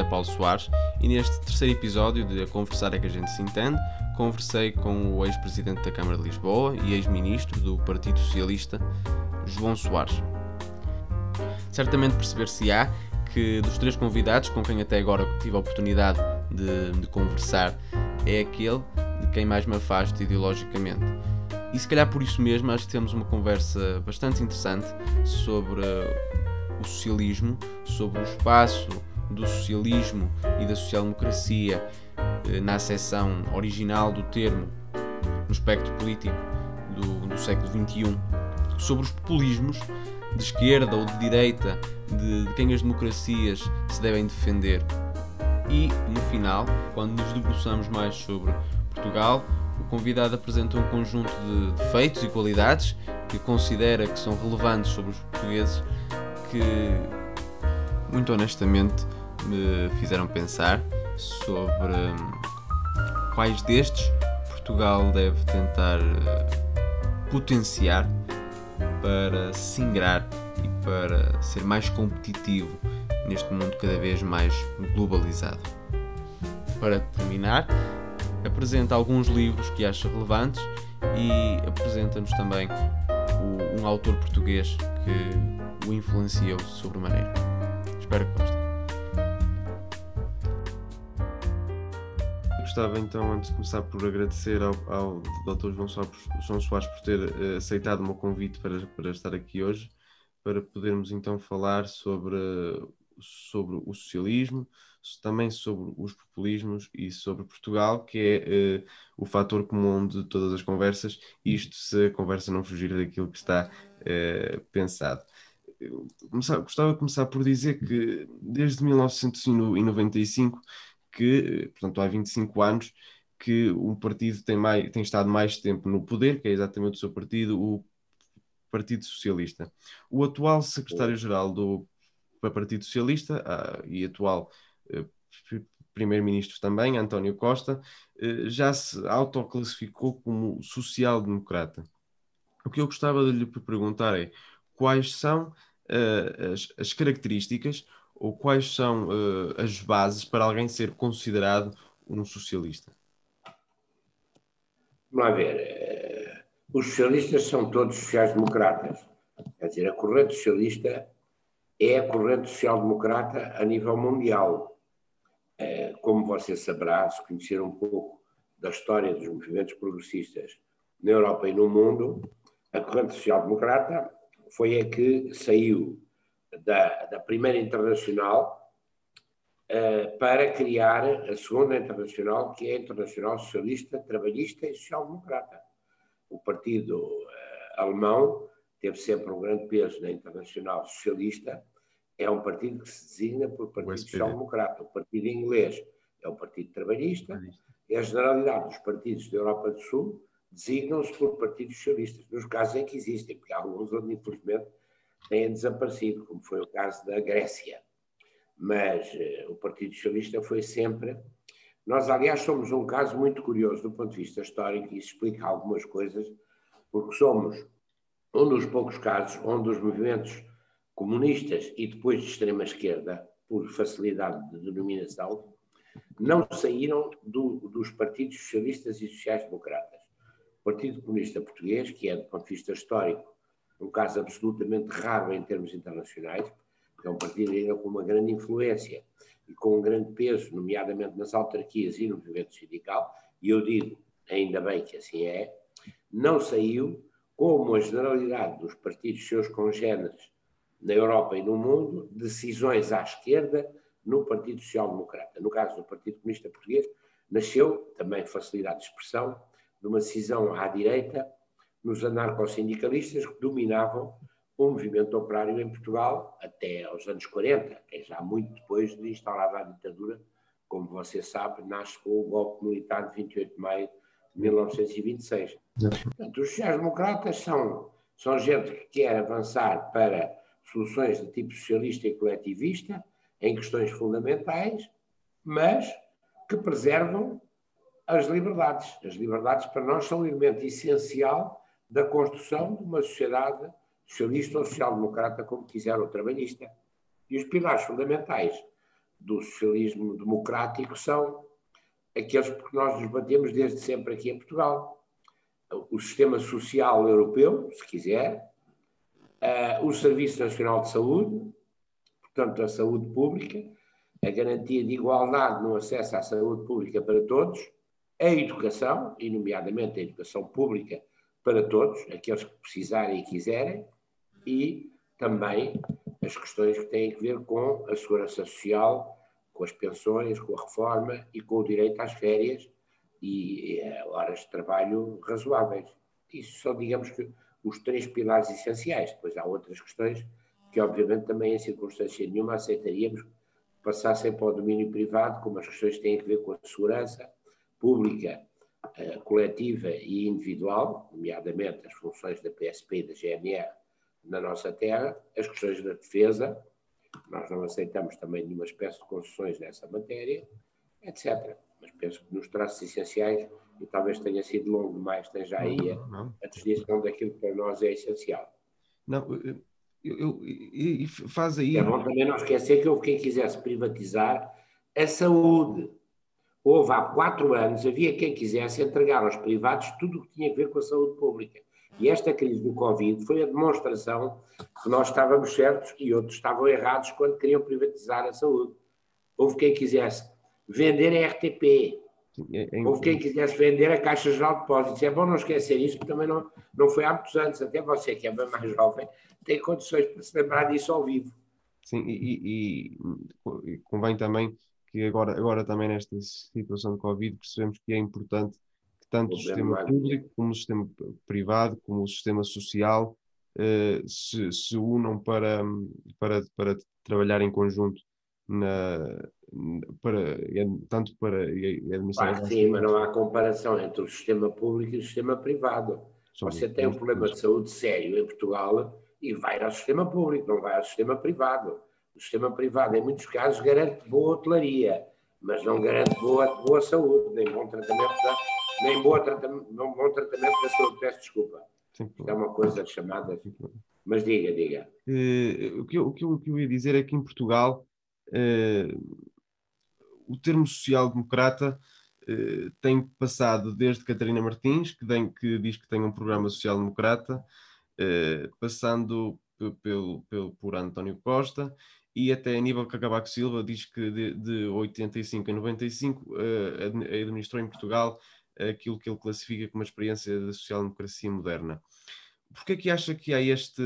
José Paulo Soares e neste terceiro episódio de A Conversar é que a gente se entende, conversei com o ex-presidente da Câmara de Lisboa e ex-ministro do Partido Socialista, João Soares. Certamente perceber-se-á que dos três convidados com quem até agora tive a oportunidade de, de conversar, é aquele de quem mais me afasto ideologicamente. E se calhar por isso mesmo acho que temos uma conversa bastante interessante sobre o socialismo, sobre o espaço do socialismo e da social-democracia eh, na acessão original do termo no espectro político do, do século XXI, sobre os populismos de esquerda ou de direita, de, de quem as democracias se devem defender. E, no final, quando nos debruçamos mais sobre Portugal, o convidado apresenta um conjunto de defeitos e qualidades que considera que são relevantes sobre os portugueses que, muito honestamente, me fizeram pensar sobre hum, quais destes Portugal deve tentar uh, potenciar para se ingrar e para ser mais competitivo neste mundo cada vez mais globalizado. Para terminar, apresenta alguns livros que acha relevantes e apresenta-nos também um autor português que o influenciou sobremaneira. Espero que gostem. Gostava então, antes de começar, por agradecer ao, ao Dr. João Soares, João Soares por ter uh, aceitado o meu convite para, para estar aqui hoje, para podermos então falar sobre, sobre o socialismo, também sobre os populismos e sobre Portugal, que é uh, o fator comum de todas as conversas, isto se a conversa não fugir daquilo que está uh, pensado começar, gostava de começar por dizer que desde 1995, que, portanto há 25 anos, que um partido tem, mais, tem estado mais tempo no poder, que é exatamente o seu partido, o Partido Socialista. O atual secretário-geral do Partido Socialista ah, e atual eh, primeiro-ministro também, António Costa, eh, já se autoclassificou como social-democrata. O que eu gostava de lhe perguntar é quais são uh, as, as, características ou quais são uh, as bases para alguém ser considerado um socialista? Vamos lá ver. Uh, os socialistas são todos sociais-democratas. Quer dizer, a corrente socialista é a corrente social-democrata a nível mundial. Como você saberá, se conhecer um pouco da história dos movimentos progressistas na Europa e no mundo, a corrente social-democrata foi a que saiu da, da primeira internacional uh, para criar a segunda internacional, que é a Internacional Socialista, Trabalhista e Social-Democrata. O partido uh, alemão teve sempre um grande peso na Internacional Socialista, é um partido que se designa por Partido Social-Democrata. O partido inglês é o Partido Trabalhista, e a generalidade dos partidos da Europa do Sul designam-se por partidos socialistas, nos casos em que existem, porque há alguns onde, infelizmente, têm desaparecido, como foi o caso da Grécia. Mas eh, o Partido Socialista foi sempre. Nós, aliás, somos um caso muito curioso do ponto de vista histórico, e isso explica algumas coisas, porque somos um dos poucos casos onde os movimentos comunistas e depois de extrema-esquerda, por facilidade de denominação, não saíram do, dos partidos socialistas e sociais-democratas. Partido Comunista Português, que é, do ponto de vista histórico, um caso absolutamente raro em termos internacionais, porque é um partido ainda com uma grande influência e com um grande peso, nomeadamente nas autarquias e no movimento sindical, e eu digo, ainda bem que assim é, não saiu, como a generalidade dos partidos seus congêneres na Europa e no mundo, decisões à esquerda no Partido Social Democrata. No caso do Partido Comunista Português, nasceu, também facilidade de expressão, de uma decisão à direita nos anarcossindicalistas que dominavam o movimento operário em Portugal até aos anos 40, que é já muito depois de instaurada a ditadura, como você sabe, nasce com o golpe militar de 28 de maio de 1926. Portanto, os sociais-democratas são, são gente que quer avançar para soluções de tipo socialista e coletivista em questões fundamentais, mas que preservam as liberdades. As liberdades para nós são um elemento essencial da construção de uma sociedade socialista ou social-democrata, como quiser, ou trabalhista. E os pilares fundamentais do socialismo democrático são aqueles por que nós nos batemos desde sempre aqui em Portugal. O sistema social europeu, se quiser, o Serviço Nacional de Saúde, portanto, a saúde pública, a garantia de igualdade no acesso à saúde pública para todos, a educação, e nomeadamente a educação pública para todos, aqueles que precisarem e quiserem, e também as questões que têm a ver com a segurança social, com as pensões, com a reforma e com o direito às férias e horas de trabalho razoáveis. Isso são, digamos que, os três pilares essenciais. Depois há outras questões que, obviamente, também em circunstância nenhuma aceitaríamos passassem para o domínio privado, como as questões que têm a ver com a segurança pública, eh, coletiva e individual, nomeadamente as funções da PSP e da GNR na nossa terra, as questões da defesa, nós não aceitamos também nenhuma espécie de concessões nessa matéria, etc. Mas penso que nos traços essenciais, e talvez tenha sido longo demais, esteja aí a, a definição daquilo que para nós é essencial. Não, eu, eu, faz aí. É bom também não esquecer que houve quem quisesse privatizar a saúde. Houve há quatro anos, havia quem quisesse entregar aos privados tudo o que tinha a ver com a saúde pública. E esta crise do Covid foi a demonstração que nós estávamos certos e outros estavam errados quando queriam privatizar a saúde. Houve quem quisesse vender a RTP, é, é Houve quem quisesse vender a Caixa Geral de Depósitos. É bom não esquecer isso, porque também não, não foi há muitos anos. Até você, que é bem mais jovem, tem condições para se lembrar disso ao vivo. Sim, e, e, e convém também que agora, agora também nesta situação de Covid percebemos que é importante que tanto o, sistema público como o sistema privado, como o sistema social eh, se, se unam para, para, para trabalhar em conjunto na, para, tanto para administrar. Claro, sim, mas não há comparação entre o sistema público e o sistema privado. Você tem um problema de saúde sério em Portugal e vai ao sistema público, não vai ao sistema privado. O sistema privado, em muitos casos, garante boa hotelaria, mas não garante boa, boa saúde, nem bom tratamento da, nem boa tratamento, não bom tratamento da saúde. Peço desculpa. Sim, é uma coisa chamada. Mas diga, diga. Uh, o, que eu, o, que eu, o que eu ia dizer é que em Portugal uh, o termo social-democrata uh, tem passado desde Catarina Martins, que, tem, que, diz que tem um programa social-democrata, passando pelo, pelo, por António Costa, e até Aníbal Cagabaco Silva diz que de, de 85 a 95 uh, administrou em Portugal aquilo que ele classifica como uma experiência da social-democracia moderna. Porquê é que acha que há este,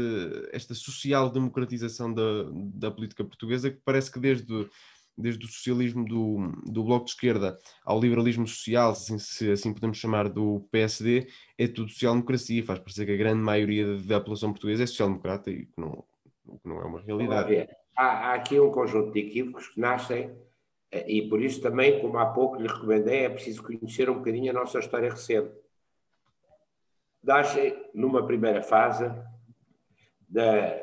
esta social-democratização da, da política portuguesa que parece que desde desde o socialismo do, do Bloco de Esquerda ao liberalismo social, se, se assim podemos chamar, do PSD, é tudo social-democracia. Faz parecer que a grande maioria da população portuguesa é social-democrata e que não, que não é uma realidade. Há, há aqui um conjunto de equívocos que nascem eh, e por isso também, como há pouco lhe recomendei, é preciso conhecer um bocadinho a nossa história recente. Nascem numa primeira fase da,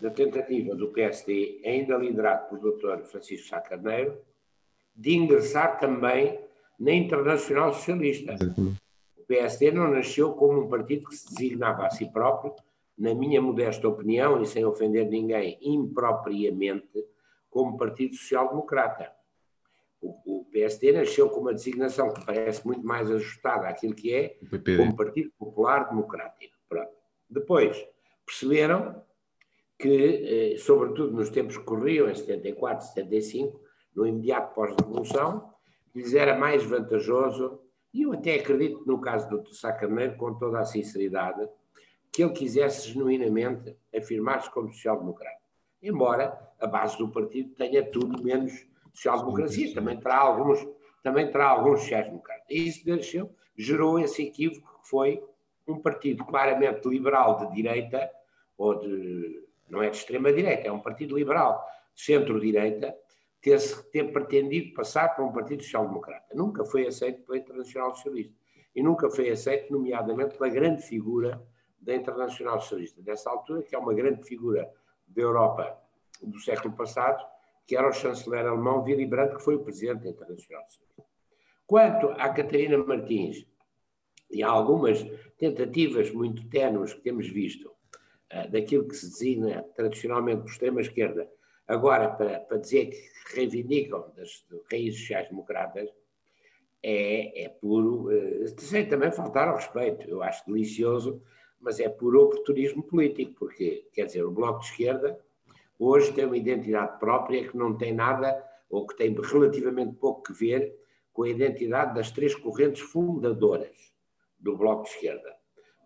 da tentativa do PSD, ainda liderado pelo Dr. Francisco Sá Carneiro, de ingressar também na Internacional Socialista. O PSD não nasceu como um partido que se designava a si próprio, na minha modesta opinião, e sem ofender ninguém, impropriamente, como Partido Social Democrata. O, o PSD nasceu com uma designação que parece muito mais ajustada àquilo que é, como Partido Popular Democrático. Pronto. Depois, perceberam que, eh, sobretudo nos tempos que corriam, em 74, 75, no imediato pós-revolução, lhes era mais vantajoso, e eu até acredito no caso do Sá Carneiro, com toda a sinceridade, que ele quisesse genuinamente afirmar-se como social-democrata. Embora a base do partido tenha tudo menos social-democracia, também terá alguns, também terá alguns sociais-democratas. E isso gerou esse equívoco que foi um partido claramente liberal de direita, ou de não é de extrema-direita, é um partido liberal, centro-direita, ter, ter pretendido passar para um partido social-democrata. Nunca foi aceito pela Internacional Socialista. E nunca foi aceito, nomeadamente, pela grande figura da Internacional Socialista, dessa altura, que é uma grande figura da Europa do século passado, que era o chanceler alemão Willy Brandt, que foi o presidente da Internacional Socialista. Quanto à Catarina Martins e a algumas tentativas muito ténues que temos visto eh, daquilo que se designa tradicionalmente por extrema-esquerda Agora, para, para dizer que reivindicam das raízes sociais-democratas, é, é puro. Uh, também faltar ao respeito, eu acho delicioso, mas é puro oportunismo político, porque, quer dizer, o Bloco de Esquerda hoje tem uma identidade própria que não tem nada, ou que tem relativamente pouco que ver com a identidade das três correntes fundadoras do Bloco de Esquerda.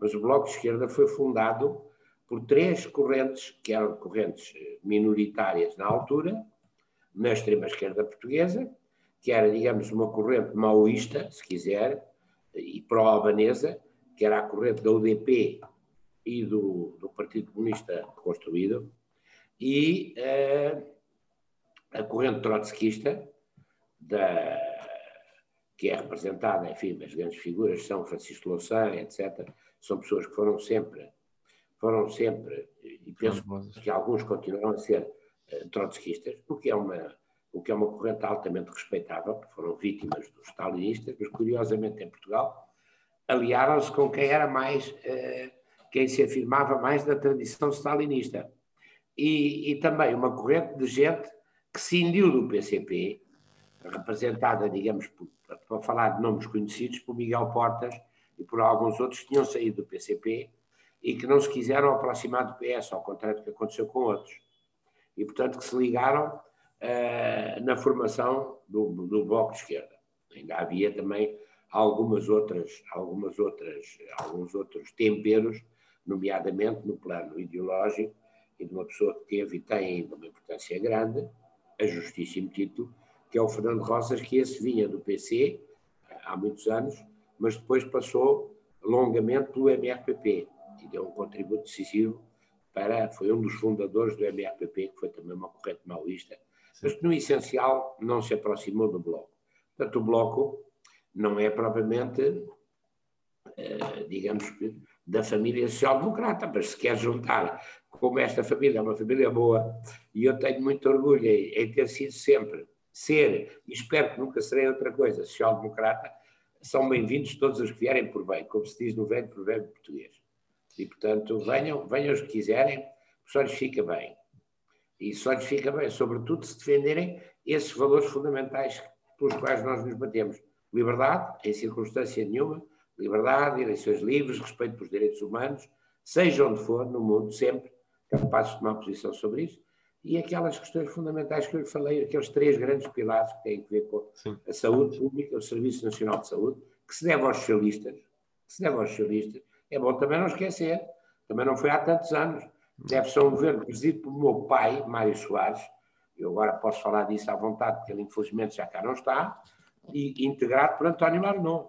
Mas o Bloco de Esquerda foi fundado por três correntes, que eram correntes eh, minoritárias na altura, na extrema-esquerda portuguesa, que era, digamos, uma corrente maoísta, se quiser, e pró-albanesa, que era a corrente da UDP e do, do Partido Comunista Construído, e uh, a corrente trotskista, da, que é representada, enfim, as grandes figuras são Francisco Louçã, etc., são pessoas que foram sempre, foram sempre, e penso que alguns continuam a ser uh, trotskistas, o que é uma o que é uma corrente altamente respeitável, porque foram vítimas dos stalinistas, mas curiosamente em Portugal aliaram-se com quem era mais, uh, quem se afirmava mais da tradição stalinista. E, e, também uma corrente de gente que cindiu do PCP, representada, digamos, para falar de nomes conhecidos, por Miguel Portas e por alguns outros que tinham saído do PCP e que não se quiseram aproximar do PS, ao contrário do que aconteceu com outros. E, portanto, que se ligaram uh, na formação do, do Bloco de Esquerda. Ainda havia também algumas outras, algumas outras, alguns outros temperos, nomeadamente no plano ideológico, e de uma pessoa que teve e tem ainda uma importância grande, a justíssimo título, que é o Fernando Roças, que esse vinha do PC há muitos anos, mas depois passou longamente pelo MRPP e deu um contributo decisivo para, foi um dos fundadores do MRPP, que foi também uma corrente maoísta, mas que no essencial não se aproximou do Bloco. Portanto, o Bloco não é propriamente, eh, digamos que, da família social-democrata, mas se quer juntar, como esta família é uma família boa, e eu tenho muito orgulho em, ter sido sempre, ser, e espero que nunca serei outra coisa, social-democrata, são bem-vindos todos os que vierem por bem, como se diz no velho provérbio português. E, portanto, venham, venham os que quiserem, só lhes fica bem. E só lhes fica bem, sobretudo, se defenderem esses valores fundamentais pelos quais nós nos batemos. Liberdade, em circunstância nenhuma, liberdade, eleições livres, respeito pelos direitos humanos, seja onde for no mundo, sempre capazes de tomar posição sobre isso, e aquelas questões fundamentais que eu lhe falei, aqueles três grandes pilares que têm a ver com Sim. a saúde pública, o Serviço Nacional de Saúde, que se deve aos socialistas, que se deve aos socialistas. É bom também não esquecer, também não foi há tantos anos, deve ser um governo presidido pelo meu pai, Mário Soares, eu agora posso falar disso à vontade, porque ele infelizmente já cá não está, e integrado por António Arnon.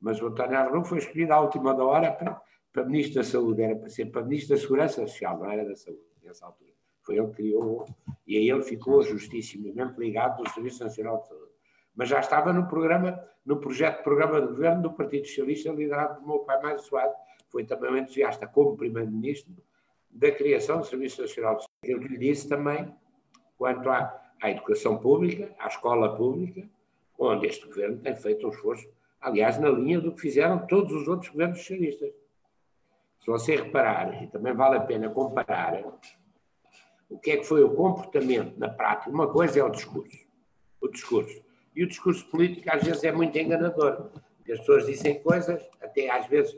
Mas o António Arnon foi escolhido à última da hora para, para Ministro da Saúde, era para ser para Ministro da Segurança Social, não era da Saúde, nessa altura. Foi ele que criou, e aí ele ficou justissimamente ligado do Serviço Nacional de Saúde. Mas já estava no programa, no projeto de programa de governo do Partido Socialista, liderado pelo meu pai Mário Soares, foi também um entusiasta como Primeiro-Ministro da criação do Serviço Nacional de Saúde. Eu lhe disse também, quanto à, à educação pública, à escola pública, onde este governo tem feito um esforço, aliás, na linha do que fizeram todos os outros governos socialistas. Se você reparar, e também vale a pena comparar, o que é que foi o comportamento na prática. Uma coisa é o discurso. O discurso. E o discurso político às vezes é muito enganador. As pessoas dizem coisas, até às vezes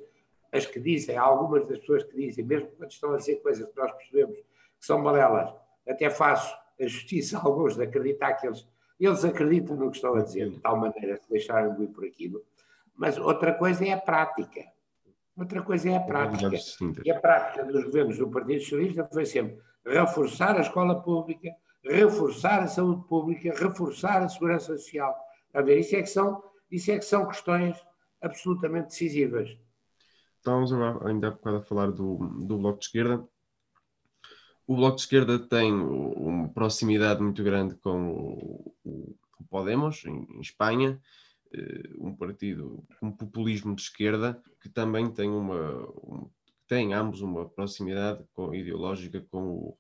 as que dizem, algumas das pessoas que dizem, mesmo quando estão a dizer coisas que nós percebemos que são balelas, até faço a justiça a alguns de acreditar que eles, eles acreditam no que estão a dizer, de tal maneira que deixaram ir por aquilo. Mas outra coisa é a prática. Outra coisa é a prática. E a prática dos governos do Partido Socialista foi sempre reforçar a escola pública, reforçar a saúde pública, reforçar a segurança social. A ver, isso é que são, isso é que são questões absolutamente decisivas. Estávamos ainda há bocado a falar do, do Bloco de Esquerda. O Bloco de Esquerda tem uma proximidade muito grande com o, o Podemos, em, em Espanha, eh, um partido com um populismo de esquerda que também tem uma um, tem ambos uma proximidade com, ideológica com o,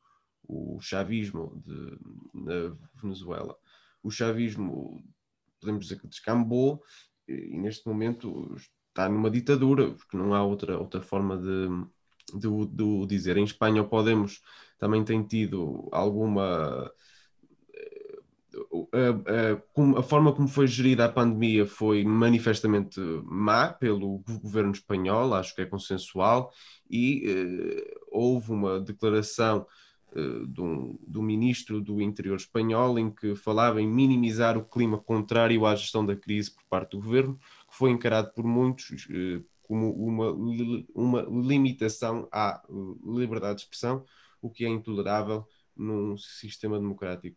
o chavismo de, na Venezuela. O chavismo, podemos dizer que descambou e, neste momento está numa ditadura, porque não há outra, outra forma de, de, de dizer. Em Espanha, o Podemos também tem tido alguma a, a, forma como foi gerida a pandemia foi manifestamente má pelo governo espanhol, acho que é consensual, e uh, houve uma declaração uh, do, ministro do Interior espanhol em que falava em minimizar o clima contrário à gestão da crise por parte do governo, que foi encarado por muitos uh, como uma, uma limitação à liberdade de expressão, o que é intolerável num sistema democrático.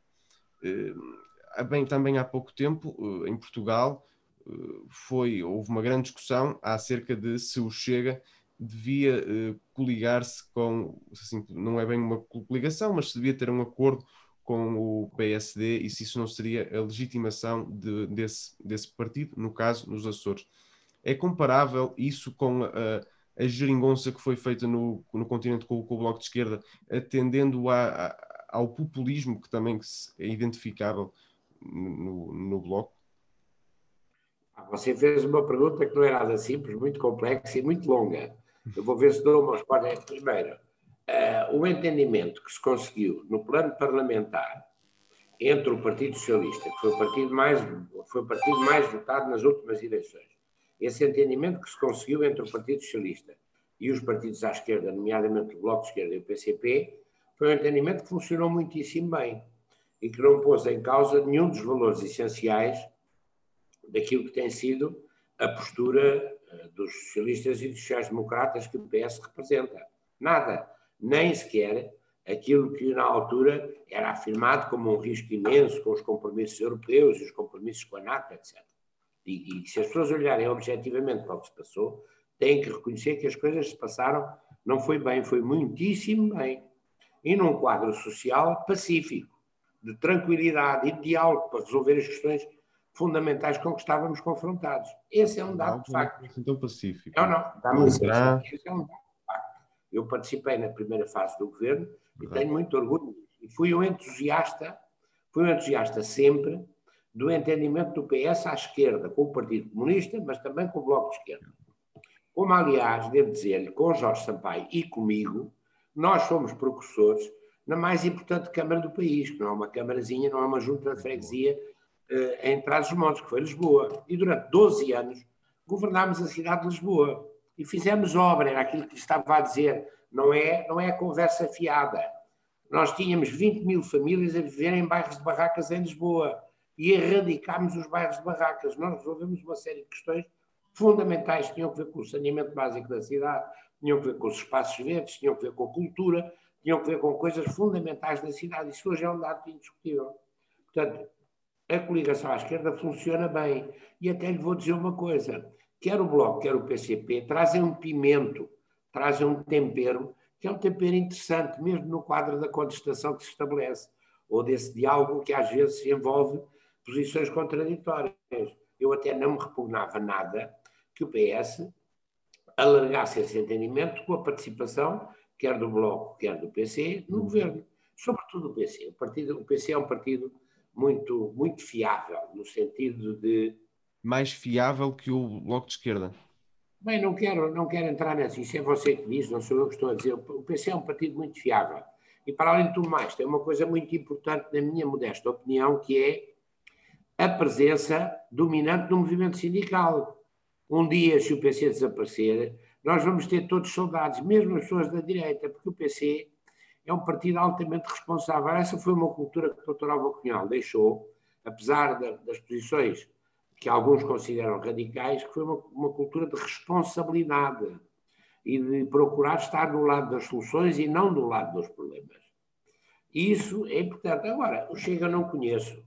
Eh, bem, também há pouco tempo, eh, em Portugal, eh, foi, houve uma grande discussão acerca de se o Chega devia coligar-se com, assim, não é bem uma coligação, mas se devia ter um acordo com o PSD e se isso não seria a legitimação de, desse, desse partido, no caso, nos Açores. É comparável isso com a, a geringonça que foi feita no, no continente com, com o Bloco de Esquerda, atendendo a, a ao populismo que também é identificável no, no Bloco? Ah, você fez uma pergunta que não é nada simples, muito complexa e muito longa. Eu vou ver se dou uma resposta. Primeiro, uh, o entendimento que se conseguiu no plano parlamentar entre o Partido Socialista, que foi o partido mais, foi o partido mais votado nas últimas eleições, esse entendimento que se conseguiu entre o Partido Socialista e os partidos à esquerda, nomeadamente o Bloco de Esquerda e o PCP, foi um entendimento que funcionou muitíssimo bem e que não pôs em causa nenhum dos valores essenciais daquilo que tem sido a postura eh, dos socialistas e dos sociais-democratas que o PS representa. Nada, nem sequer aquilo que na altura era afirmado como um risco imenso com os compromissos europeus e os compromissos com a NATO, etc. E, e se as pessoas olharem objetivamente para o que se passou, têm que reconhecer que as coisas se passaram, não foi bem, foi muitíssimo bem e num quadro social pacífico, de tranquilidade e de diálogo para resolver as questões fundamentais com que estávamos confrontados. Esse é um dado não, de facto. Assim tão pacífico. Não, não, não esse é um dado de facto. Eu participei na primeira fase do governo e tenho muito orgulho E fui um entusiasta, fui um entusiasta sempre do entendimento do PS à esquerda, com o Partido Comunista, mas também com o Bloco de Esquerda. Como, aliás, devo dizer-lhe, com Jorge Sampaio e comigo, nós fomos precursores na mais importante Câmara do país, que não é uma Câmarazinha, não é uma junta de freguesia uh, em Trás-os-Montes, que foi Lisboa. E durante 12 anos governámos a cidade de Lisboa. E fizemos obra, era aquilo que estava a dizer, não é, não é conversa fiada. Nós tínhamos 20 mil famílias a viver em bairros de barracas em Lisboa e erradicámos os bairros de barracas. Nós resolvemos uma série de questões fundamentais que tinham a ver com o saneamento básico da cidade, tinham a ver com os espaços verdes, tinham a ver com a cultura, tinham a ver com coisas fundamentais da cidade. Isso hoje é um dado indiscutível. Portanto, a coligação à esquerda funciona bem. E até lhe vou dizer uma coisa: quer o Bloco, quer o PCP trazem um pimento, trazem um tempero, que é um tempero interessante, mesmo no quadro da contestação que se estabelece, ou desse diálogo que às vezes envolve posições contraditórias. Eu até não me repugnava nada que o PS alargasse esse entendimento com a participação, quer do Bloco, quer do PC, no governo. Sobretudo o PC. O, partido, o PC é um partido muito, muito fiável, no sentido de. Mais fiável que o Bloco de Esquerda? Bem, não quero, não quero entrar nessa. Isso é você que diz, não sou eu que estou a dizer. O PC é um partido muito fiável. E, para além de tudo mais, tem uma coisa muito importante, na minha modesta opinião, que é a presença dominante do movimento sindical. Um dia, se o PC desaparecer, nós vamos ter todos soldados, mesmo as pessoas da direita, porque o PC é um partido altamente responsável. Essa foi uma cultura que o Dr. Álvaro Cunhal deixou, apesar das posições que alguns consideram radicais, que foi uma, uma cultura de responsabilidade e de procurar estar do lado das soluções e não do lado dos problemas. Isso é importante. Agora, o Chega não conheço.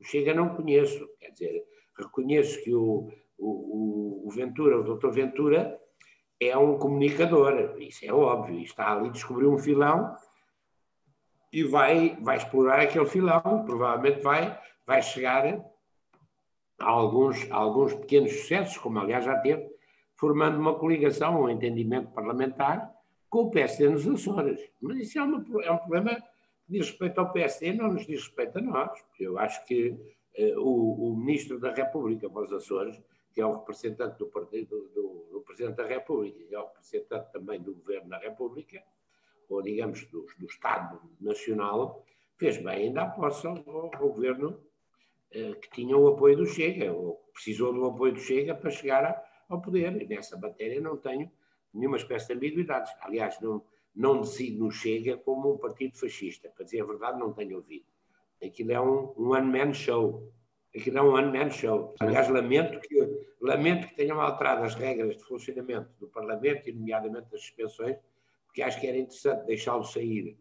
O Chega não conheço. Quer dizer, reconheço que o, o, o Ventura, o doutor Ventura, é um comunicador, isso é óbvio, está ali descobrir um filão e vai, vai explorar aquele filão, provavelmente vai, vai chegar a alguns, a alguns pequenos sucessos, como aliás já teve, formando uma coligação, um entendimento parlamentar com o PSD nos Açores. Mas isso é, uma, é um problema diz respeito ao PSD, não nos diz respeito a nós. Eu acho que eh, o, o Ministro da República para os Açores que é o representante do, partido, do, do Presidente da República e é o representante também do Governo da República, ou digamos do, do Estado Nacional, fez bem ainda posse ao, ao governo eh, que tinha o apoio do Chega, ou precisou do apoio do Chega para chegar a, ao poder. E nessa matéria não tenho nenhuma espécie de ambiguidades. Aliás, não, não decido no Chega como um partido fascista. Para dizer a verdade, não tenho ouvido. Aquilo é um, um one-man show. Aquilo é um one-man show. Aliás, lamento que, lamento que tenham alterado as regras de funcionamento do Parlamento, e nomeadamente das suspensões, porque acho que era interessante deixá-lo sair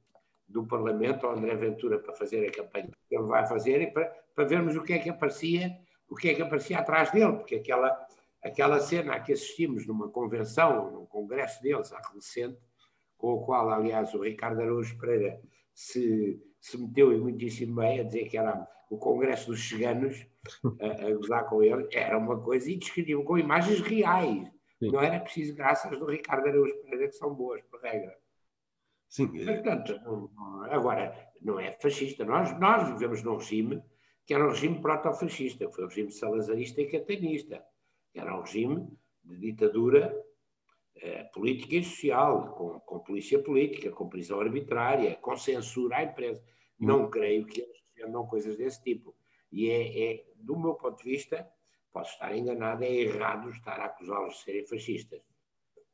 do Parlamento, ao André Ventura, para fazer a campanha que ele vai fazer, e para, para vermos o que é que aparecia, o que é que aparecia atrás dele, porque aquela, aquela cena a que assistimos numa convenção, num congresso deles, há recente, com o qual, aliás, o Ricardo Araújo Pereira se, se meteu e muitíssimo bem a dizer que era o Congresso dos Cheganos, a, a gozar com ele, era uma coisa indescritível, com imagens reais. Sim. Não era preciso graças do Ricardo Araújo Pereira, que são boas, por regra. Sim. Portanto, agora, não é fascista. Nós, nós vivemos num regime que era um regime proto-fascista, foi um regime salazarista e catanista, que era um regime de ditadura eh, política e social, com, com polícia política, com prisão arbitrária, com censura à imprensa. Hum. Não creio que eles defendam coisas desse tipo. E é, é, do meu ponto de vista, posso estar enganado, é errado estar a acusá-los de serem fascistas.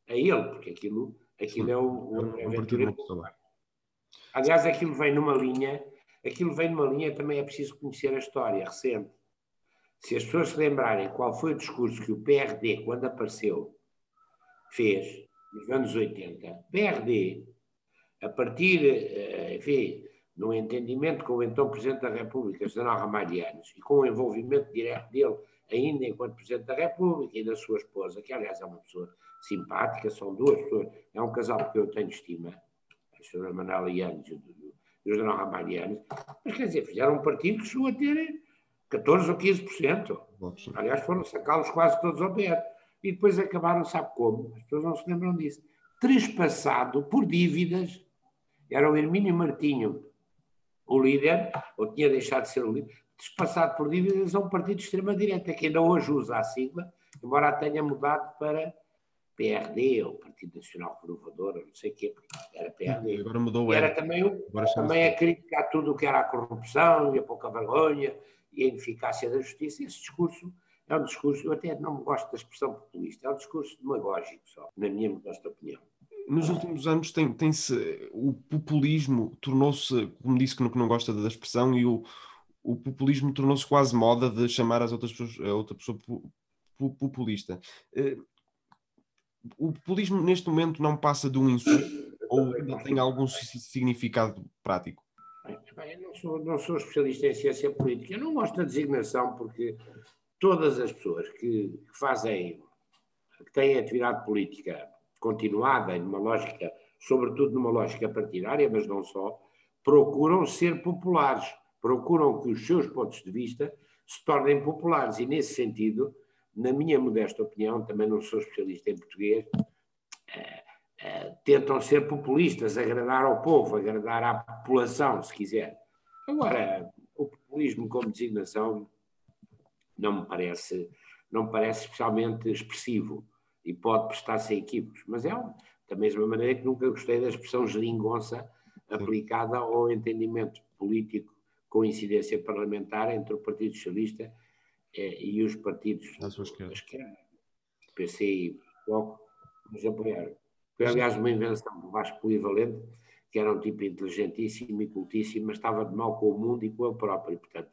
A ele, porque aquilo, aquilo é o, o é um Aliás, aquilo vem numa linha, aquilo vem numa linha, também é preciso conhecer a história recente. Se as pessoas se lembrarem qual foi o discurso que o PRD, quando apareceu, fez nos anos 80, PRD, a partir, eh, enfim, no entendimento com o então Presidente da República, José Ramalhianos, e com o envolvimento direto dele, ainda enquanto Presidente da República, e da sua esposa, que aliás é uma pessoa simpática, são duas pessoas, é um casal que eu tenho estima, a senhora Manuela Yanes e o José Ramalhianos, mas quer dizer, fizeram um partido que chegou a ter 14 ou 15%. Aliás, foram sacá-los quase todos ao pé. E depois acabaram, sabe como? As pessoas não se lembram disso. Trespassado por dívidas, era o Hermínio Martinho, o líder, ou tinha deixado de ser o líder, despassado por dívidas a um partido de extrema-direita, que ainda hoje usa a sigla, embora a tenha mudado para PRD, ou Partido Nacional Renovador, não sei o quê, era PRD. Agora mudou Era também, também a criticar tudo o que era a corrupção e a pouca vergonha e a ineficácia da justiça. Esse discurso é um discurso, eu até não gosto da expressão populista, é um discurso demagógico só, na minha modesta opinião nos últimos anos tem, tem-se o populismo tornou-se, como disse que não, que não gosta da expressão, e o, o populismo tornou-se quase moda de chamar as outras pessoas, a outra pessoa populista. Eh, o populismo neste momento não passa de um insulto ou tem algum significado prático? Bem, eu não sou, não sou especialista em ciência política, eu não gosto da designação porque todas as pessoas que, que fazem, que têm atividade política continuada, numa lógica, sobretudo numa lógica partidária, mas não só, procuram ser populares, procuram que os seus pontos de vista se tornem populares. E, nesse sentido, na minha modesta opinião, também não sou especialista em português, eh, eh, tentam ser populistas, agradar ao povo, agradar à população, se quiser. Agora, o populismo como designação não me parece, não me parece especialmente expressivo e pode prestar-se a equívocos, mas é da mesma maneira que nunca gostei da expressão geringonça aplicada ao entendimento político com incidência parlamentar entre o Partido Socialista eh, e os partidos da esquerda. esquerda, PC e Bloco, nos apoiaram. Foi, aliás, uma invenção do Vasco Polivalente, que era um tipo inteligentíssimo e cultíssimo, mas estava de mal com o mundo e com ele próprio, portanto,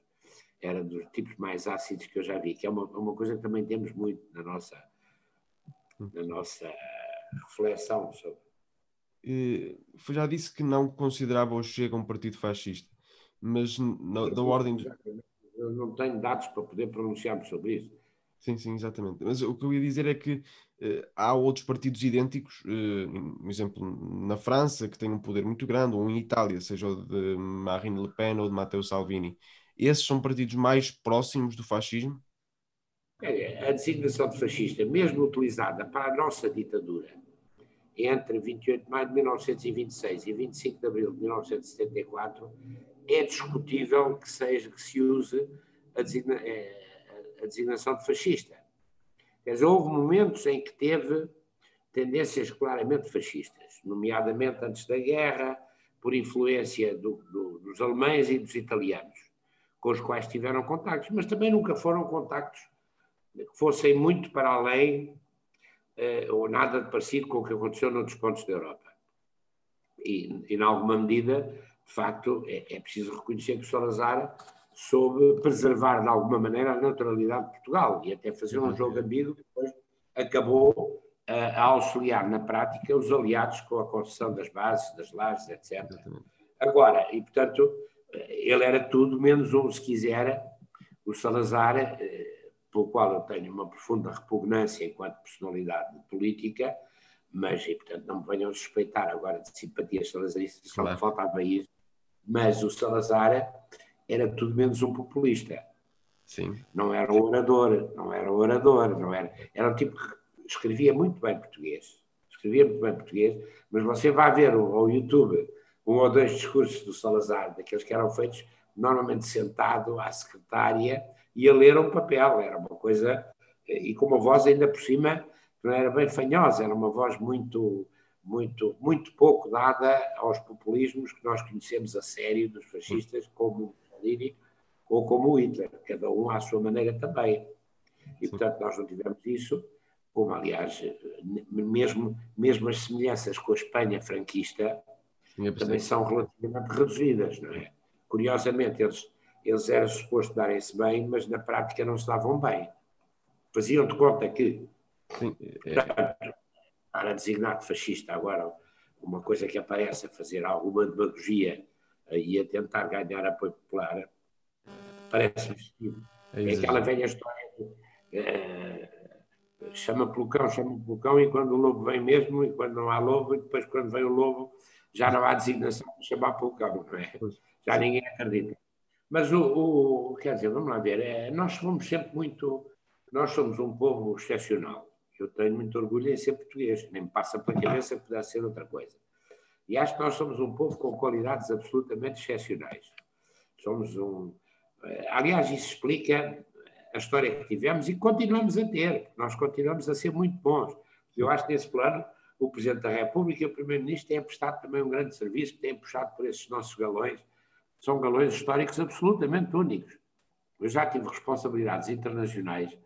era dos tipos mais ácidos que eu já vi, que é uma, uma coisa que também temos muito na nossa na nossa reflexão sobre. E, já disse que não considerava o Chega um partido fascista, mas na, da ordem. Eu não tenho dados para poder pronunciar-me sobre isso. Sim, sim, exatamente. Mas o que eu ia dizer é que uh, há outros partidos idênticos, uh, por exemplo, na França, que têm um poder muito grande, ou em Itália, seja o de Marine Le Pen ou de Matteo Salvini. Esses são partidos mais próximos do fascismo? A designação de fascista, mesmo utilizada para a nossa ditadura, entre 28 de maio de 1926 e 25 de abril de 1974, é discutível que seja que se use a, designa, eh, a designação de fascista. Quer dizer, houve momentos em que teve tendências claramente fascistas, nomeadamente antes da guerra, por influência do, do, dos alemães e dos italianos, com os quais tiveram contactos, mas também nunca foram contactos que fossem muito para além eh, ou nada de parecido com o que aconteceu noutros pontos da Europa. E, em alguma medida, de facto, é, é preciso reconhecer que o Salazar soube preservar de alguma maneira a naturalidade de Portugal e até fazer um jogo ambíguo que depois acabou a auxiliar na prática os aliados com a construção das bases, das lajes, etc. Agora, e portanto, ele era tudo menos um, se quiser, o Salazar, eh, pelo qual eu tenho uma profunda repugnância enquanto personalidade política, mas, e portanto, não me venham suspeitar agora de simpatias salazaristas, só claro. faltava isso, mas o Salazar era tudo menos um populista. Sim. Não era um orador, não era um orador, não era, era um tipo que escrevia muito bem português, escrevia muito bem português, mas você vai ver ao YouTube um ou dois discursos do Salazar, daqueles que eram feitos normalmente sentado à secretária e a ler um papel, era uma coisa, e com uma voz ainda por cima, não era bem fanhosa, era uma voz muito, muito, muito pouco dada aos populismos que nós conhecemos a sério dos fascistas, como Mussolini ou como Hitler, cada um à sua maneira também. E, portanto, nós não tivemos isso como aliás, mesmo, mesmo as semelhanças com a Espanha franquista também são relativamente reduzidas, não é? Curiosamente, eles, eles eram supostos darem-se bem, mas na prática não se davam bem. Faziam de conta que, Sim, é... portanto, para designar fascista agora uma coisa que aparece a fazer alguma demagogia e a tentar ganhar apoio popular, parece-me é, é aquela velha história de, uh, chama pelo cão, chama pelo cão, e quando o lobo vem mesmo, e quando não há lobo, e depois quando vem o lobo, já não há designação de chamar pelo cão, não é? Já ninguém acredita. Mas o, o quer dizer, vamos lá ver, é, nós somos sempre muito, nós somos um povo excepcional. Eu tenho muito orgulho em ser português, nem me passa pela cabeça que pudesse ser outra coisa. E acho que nós somos um povo com qualidades absolutamente excepcionais. Somos um. Eh, aliás, isso explica a história que tivemos e continuamos a ter, nós continuamos a ser muito bons. Eu acho que nesse plano o Presidente da República e o Primeiro-Ministro têm prestado também um grande serviço, têm puxado por esses nossos galões, são galões históricos absolutamente únicos. Eu já tive responsabilidades internacionais,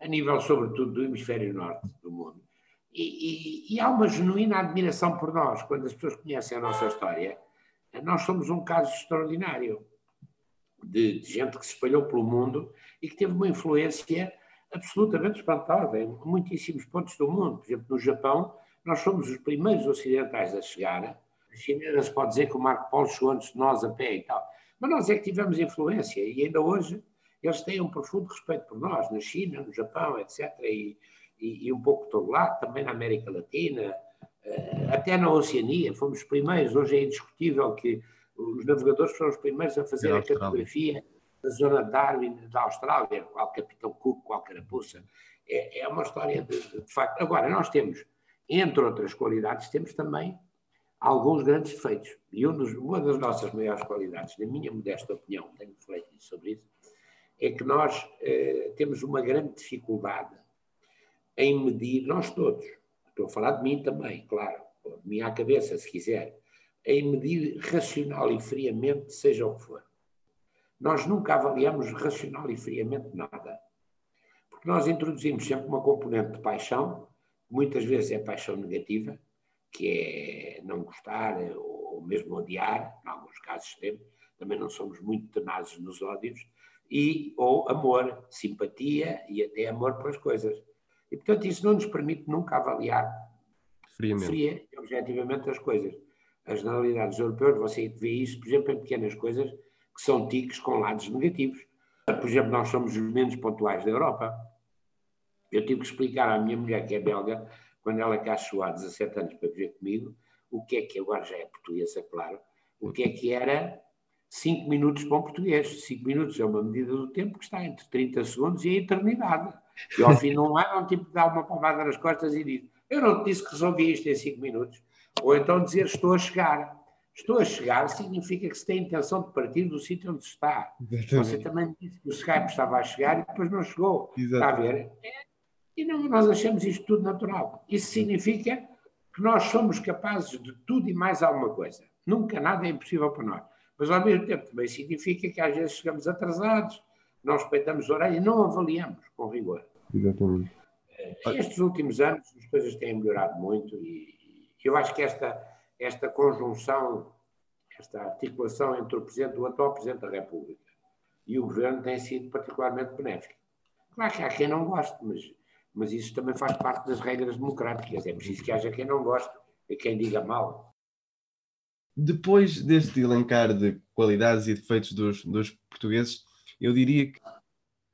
a nível, sobretudo, do hemisfério norte do mundo. E, e, e há uma genuína admiração por nós, quando as pessoas conhecem a nossa história. Nós somos um caso extraordinário de, de, gente que se espalhou pelo mundo e que teve uma influência absolutamente espantosa em muitíssimos pontos do mundo. Por exemplo, no Japão, nós fomos os primeiros ocidentais a chegar. A China se pode dizer que o Marco Polo chegou antes de nós a pé e tal. Mas nós é que tivemos influência e ainda hoje eles têm um profundo respeito por nós, na China, no Japão, etc. E, e, e um pouco por todo lado, também na América Latina, eh, até na Oceania. Fomos os primeiros. Hoje é indiscutível que os navegadores foram os primeiros a fazer a cartografia da zona de Darwin da Austrália, qual Capitão Cook, qual Carapuça. É, é uma história de, de facto. Agora, nós temos, entre outras qualidades, temos também alguns grandes defeitos. E um dos, uma das nossas maiores qualidades, na minha modesta opinião, tenho refletido sobre isso, é que nós eh, temos uma grande dificuldade em medir, nós todos, estou a falar de mim também, claro, de mim à cabeça, se quiser, em medir racional e friamente, seja o que for. Nós nunca avaliamos racional e friamente nada. Porque nós introduzimos sempre uma componente de paixão, muitas vezes é paixão negativa, que é não gostar ou mesmo odiar, em alguns casos temos, também não somos muito tenazes nos ódios, e ou amor, simpatia e até amor pelas coisas. E, portanto, isso não nos permite nunca avaliar Friamente. fria e objetivamente as coisas as generalidades europeias, você vê isso, por exemplo, em pequenas coisas que são tiques com lados negativos. Por exemplo, nós somos os menos pontuais da Europa. Eu tive que explicar à minha mulher, que é belga, quando ela cá chegou há 17 anos para viver comigo, o que é que agora já é portuguesa, claro, o que é que era 5 minutos para um português. 5 minutos é uma medida do tempo que está entre 30 segundos e a eternidade. E ao fim de um ano, um tipo dá uma palmada nas costas e diz: Eu não te disse que resolvi isto em 5 minutos. Ou então dizer estou a chegar. Estou a chegar significa que se tem intenção de partir do sítio onde está. Exatamente. Você também disse que o Skype estava a chegar e depois não chegou. Exatamente. Está a ver? É, E não, nós achamos isto tudo natural. Isso significa que nós somos capazes de tudo e mais alguma coisa. Nunca nada é impossível para nós. Mas, ao mesmo tempo, também significa que às vezes chegamos atrasados, não respeitamos a orelha e não avaliamos com rigor. Exatamente. Estes últimos anos as coisas têm melhorado muito e eu acho que esta, esta conjunção, esta articulação entre o Presidente, o atual Presidente da República e o Governo tem sido particularmente benéfica. Claro que há quem não goste, mas, mas isso também faz parte das regras democráticas. É preciso que haja quem não goste e quem diga mal. Depois deste elencar de qualidades e defeitos dos, dos portugueses, eu diria que,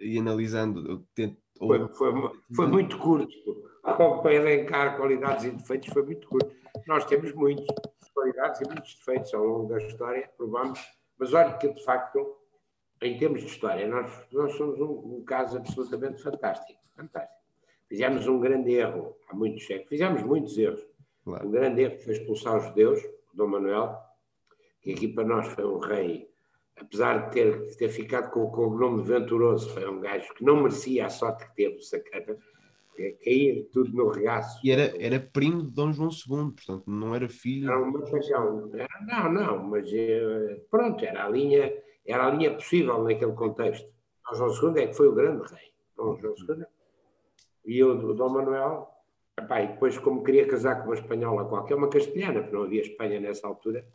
e analisando, tento, foi, foi, foi, muito curto. Para elencar qualidades e defeitos foi muito curto. Nós temos muitas qualidades e muitos defeitos ao longo da história, provamos, mas olha que de facto, em termos de história, nós, nós somos um, um caso absolutamente fantástico. Fantástico. Fizemos um grande erro há muitos séculos, fizemos muitos erros. Claro. Um grande erro foi expulsar os judeus, Dom Manuel, que aqui para nós foi um rei apesar de ter, ter ficado com, com, o nome de Venturoso, foi um gajo que não merecia a sorte que teve, sacana, cair tudo no regaço. E era, era primo de Dom João II, portanto, não era filho. Não, mas, não, não, mas eh, pronto, era a linha, era a linha possível naquele contexto. Dom João II é que foi o grande rei. Dom João II. E o, o Dom Manuel, epá, e depois, como queria casar com uma espanhola qualquer, uma castelhana, porque não havia Espanha nessa altura,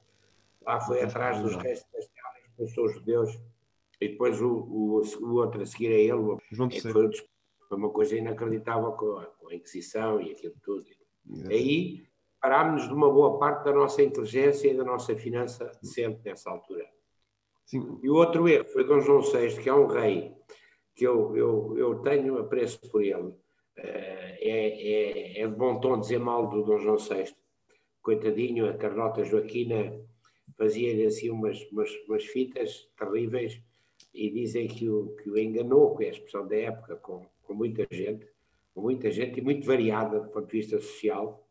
lá foi atrás dos reis expulsou os judeus, e depois o, o, o outro a seguir a ele, João é, foi, foi, uma coisa inacreditável com a, com a Inquisição e aquilo tudo. É. Aí parámos-nos de uma boa parte da nossa inteligência e da nossa finança sempre nessa altura. Sim. E o outro erro foi Dom João VI, que é um rei que eu, eu, eu tenho apreço por ele. É, é, é de bom tom dizer mal do Dom João VI. Coitadinho, a Carlota Joaquina fazia-lhe assim umas, umas, umas, fitas terríveis e dizem que o, que o enganou, que é a expressão da época, com, com muita gente, com muita gente e muito variada do ponto de vista social.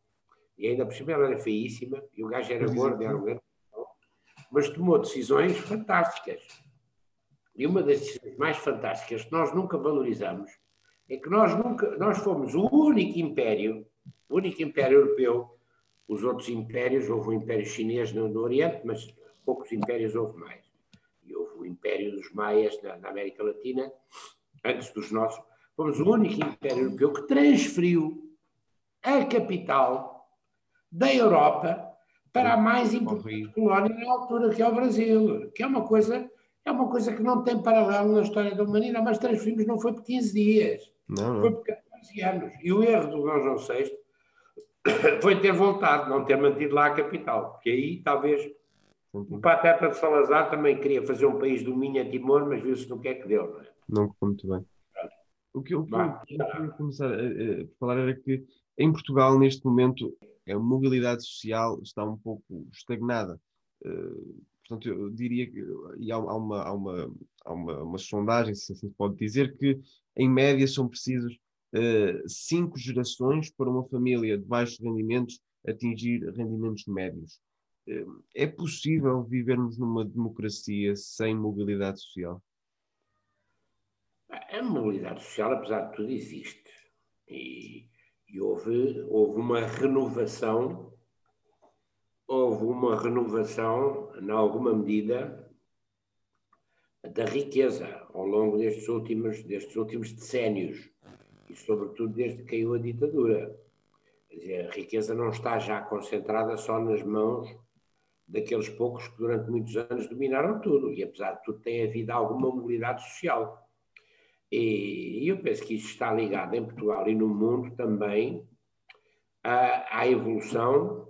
E ainda por cima ela era feíssima e o gajo era gordo, era um grande mas tomou decisões fantásticas. E uma das decisões mais fantásticas que nós nunca valorizamos é que nós nunca nós fomos o único império, o único império europeu os outros impérios, houve o Império Chinês no, no Oriente, mas poucos impérios houve mais. E houve o Império dos Maias na, na América Latina, antes dos nossos. Fomos o único império europeu que transferiu a capital da Europa para a mais importante colónia na altura, que é o Brasil, que é uma coisa, é uma coisa que não tem paralelo na história da humanidade, mas transferimos não foi por 15 dias, não, não. foi por 14 anos. E o erro do Dom João VI foi ter voltado, não ter mantido lá a capital, porque aí talvez o Pateta de Salazar também queria fazer um país do Minha Timor, mas viu-se no que é que deu, não é? Não ficou muito bem. O que eu, queria começar a, a, falar era que em Portugal, neste momento, a mobilidade social está um pouco estagnada. Uh, portanto, eu diria que e há, há, uma, há, uma, há uma, uma sondagem, se assim se pode dizer, que em média são precisos uh, cinco gerações para uma família de baixos rendimentos atingir rendimentos médios. Uh, é possível vivermos numa democracia sem mobilidade social? A mobilidade social, apesar de tudo, existe. E, e houve, houve uma renovação, houve uma renovação, em alguma medida, da riqueza ao longo destes últimos, destes últimos decénios e, sobretudo, desde que caiu a ditadura. Dizer, a riqueza não está já concentrada só nas mãos daqueles poucos que durante muitos anos dominaram tudo, e apesar de tudo tem havido alguma mobilidade social. E eu penso que isso está ligado em Portugal e no mundo também à, evolução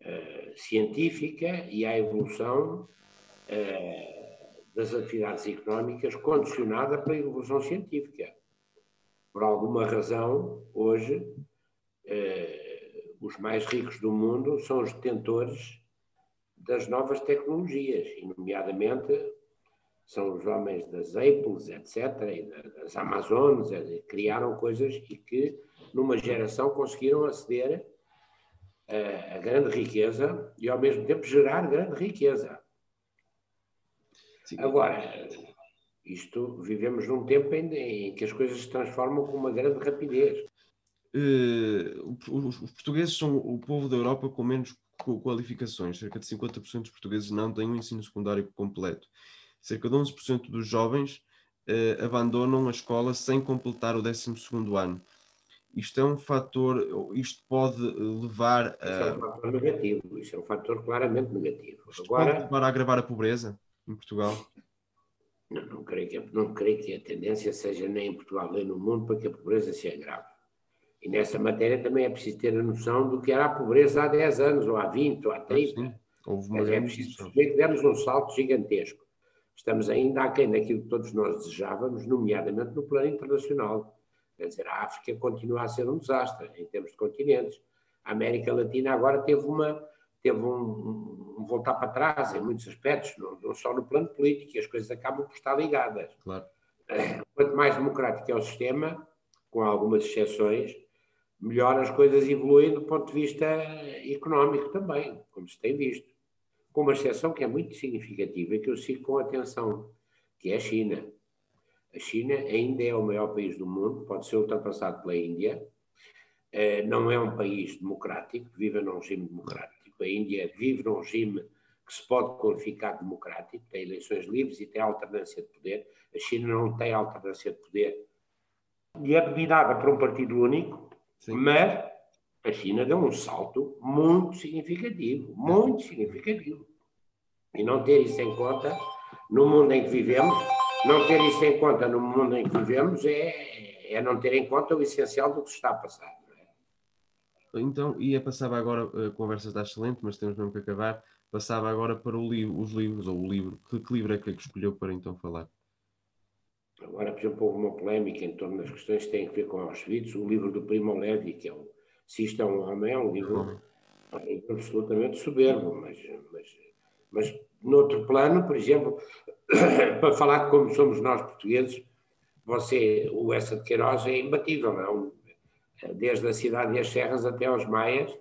uh, científica e à evolução uh, das atividades económicas condicionada pela evolução científica por alguma razão, hoje, eh, os mais ricos do mundo são os detentores das novas tecnologias, e, nomeadamente, são os homens das Apples, etc., e das Amazonas, criaram coisas e que, numa geração, conseguiram aceder a, a grande riqueza e, ao mesmo tempo, gerar grande riqueza. Sim. Agora, isto, vivemos num tempo em, em, que as coisas se transformam com uma grande rapidez. uh, os, os, portugueses são o povo da Europa com menos qualificações. Cerca de 50% dos portugueses não têm um ensino secundário completo. Cerca de 11% dos jovens uh, abandonam a escola sem completar o 12 ano. Isto é um fator, isto pode levar a. Isso é um fator negativo, isso é um fator claramente negativo. Isto Agora, pode levar a agravar a pobreza em Portugal? Não, não, creio que, não creio que a tendência seja nem em Portugal nem no mundo para que a pobreza se agrave. E nessa matéria também é preciso ter a noção do que era a pobreza há 10 anos, ou há 20, ou há 30. Sim, houve uma é preciso perceber que demos um salto gigantesco. Estamos ainda aquém daquilo que todos nós desejávamos, nomeadamente no plano internacional. Quer dizer, a África continua a ser um desastre em termos de continentes. A América Latina agora teve uma teve um, um voltar para trás em muitos aspectos, não, não, só no plano político, e as coisas acabam por estar ligadas. Claro. Quanto mais democrático é o sistema, com algumas exceções, melhor as coisas evoluem do ponto de vista económico também, como se tem visto. Com uma exceção que é muito significativa e que eu sigo com atenção, que é a China. A China ainda é o maior país do mundo, pode ser ultrapassado pela Índia, eh, não é um país democrático, vive num regime democrático. A Índia vive num regime que se pode qualificar democrático, tem eleições livres e tem alternância de poder. A China não tem alternância de poder e é dominada por um partido único, Sim. mas a China deu um salto muito significativo, muito significativo. E não ter isso em conta no mundo em que vivemos, não ter isso em conta no mundo em que vivemos é, é não ter em conta o essencial do que se está a passar. É? Então, ia passava agora, a conversa está excelente, mas temos mesmo que acabar. Passava agora para li os livros, ou o livro. Que, que livro é que escolheu para então falar? Agora, por exemplo, houve uma polémica em torno das questões que têm a ver com Auschwitz, o livro do Primo Levi, que é o Se Isto é um Homem, é um livro absolutamente soberbo, mas, mas, mas noutro plano, por exemplo, para falar de como somos nós portugueses, você, o Essa de Queiroz é imbatível, é um, desde a cidade e as serras até aos maias,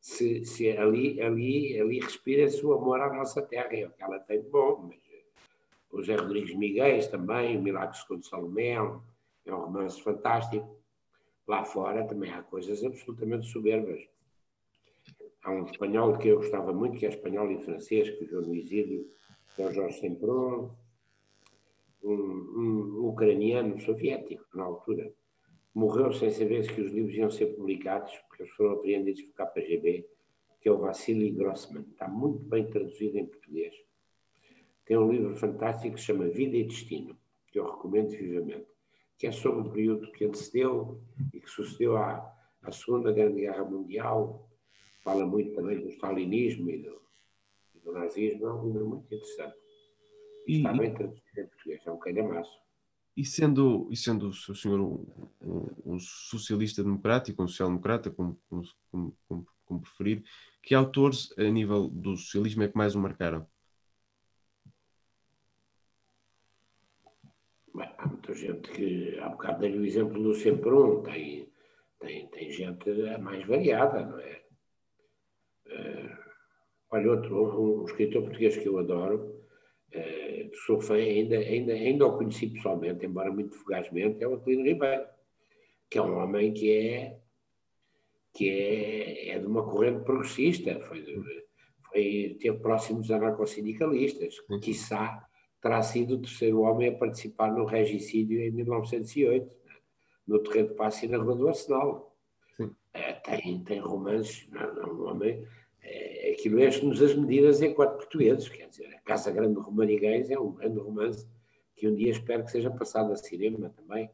se, se ali, ali, ali respira-se o amor à nossa terra, é o que ela tem de bom, mas o José Rodrigues Miguel também, o Milagre Segundo Salomé, é um romance fantástico. Lá fora também há coisas absolutamente soberbas. Há um espanhol que eu gostava muito, que é espanhol e francês, que viveu no exílio, é o Jorge Sempron, um, um ucraniano soviético, na altura. Morreu sem saber que os livros iam ser publicados, porque eles foram apreendidos por KGB, que é o Vassili Grossman. Está muito bem traduzido em português tem um livro fantástico que se chama Vida e Destino, que eu recomendo vivamente, que é sobre o período que antecedeu e que sucedeu à, à Segunda Grande Guerra Mundial. Fala muito também do stalinismo e do, do nazismo. É um livro muito interessante. E, Está bem traduzido em português, é um calhamaço. E sendo, e sendo o senhor um, um, um socialista democrático, um social-democrata, como, como, como, como preferir, que autores a nível do socialismo é que mais o marcaram? há muita gente que, há bocado dei o exemplo do Sempre Um, tem, tem, tem gente mais variada, não é? Uh, olha, outro, um, escritor português que eu adoro, uh, sou fã, ainda, ainda, ainda o conheci pessoalmente, embora muito fugazmente, é o Adelino Ribeiro, que é um homem que é que é, é de uma corrente progressista, foi, foi, teve próximos dos anarcossindicalistas, quiçá terá sido o terceiro homem a participar no regicídio em 1908, né? no terreno de passe e na Rua do Arsenal. É, tem, tem romances, não, não, um homem, é, aquilo enche-nos as medidas enquanto portugueses, quer dizer, a Casa Grande de Romanigues é um grande romance que um dia espero que seja passado a cinema também.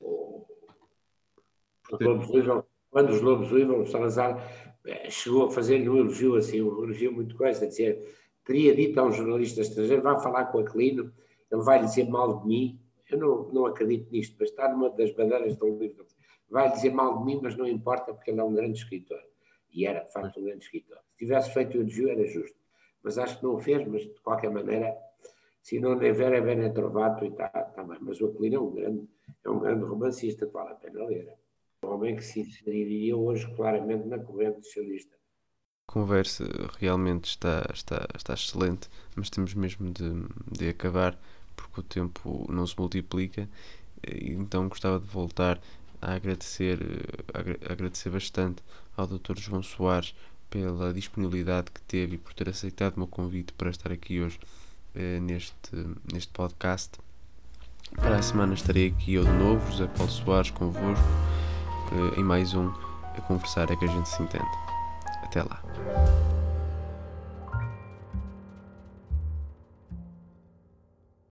Ou, quando os lobos uivam, o Salazar é, chegou a fazer-lhe um elogio assim, um elogio muito coisa, a dizer teria dito a um jornalista estrangeiro, vá falar com Aquilino, ele vai dizer mal de mim, eu não, não acredito nisto, mas está numa das bandeiras do livro, vai dizer mal de mim, mas não importa, porque ele é um grande escritor. E era, de facto, um grande escritor. Se tivesse feito o elogio, era justo. Mas acho que não o fez, mas de qualquer maneira, se não haver é bem trovato e está tá bem. Mas o Aquilino é um grande, é um grande romancista que vale a pena ler. Um homem que se inseriria hoje claramente na corrente socialista conversa realmente está, está, está excelente, mas temos mesmo de, de acabar porque o tempo não se multiplica. Então gostava de voltar a agradecer, a agradecer bastante ao Dr. João Soares pela disponibilidade que teve e por ter aceitado o meu convite para estar aqui hoje eh, neste, neste podcast. Para a semana estarei aqui eu de novo, José Paulo Soares, convosco, eh, em mais um A Conversar é que a gente se entende. Até lá.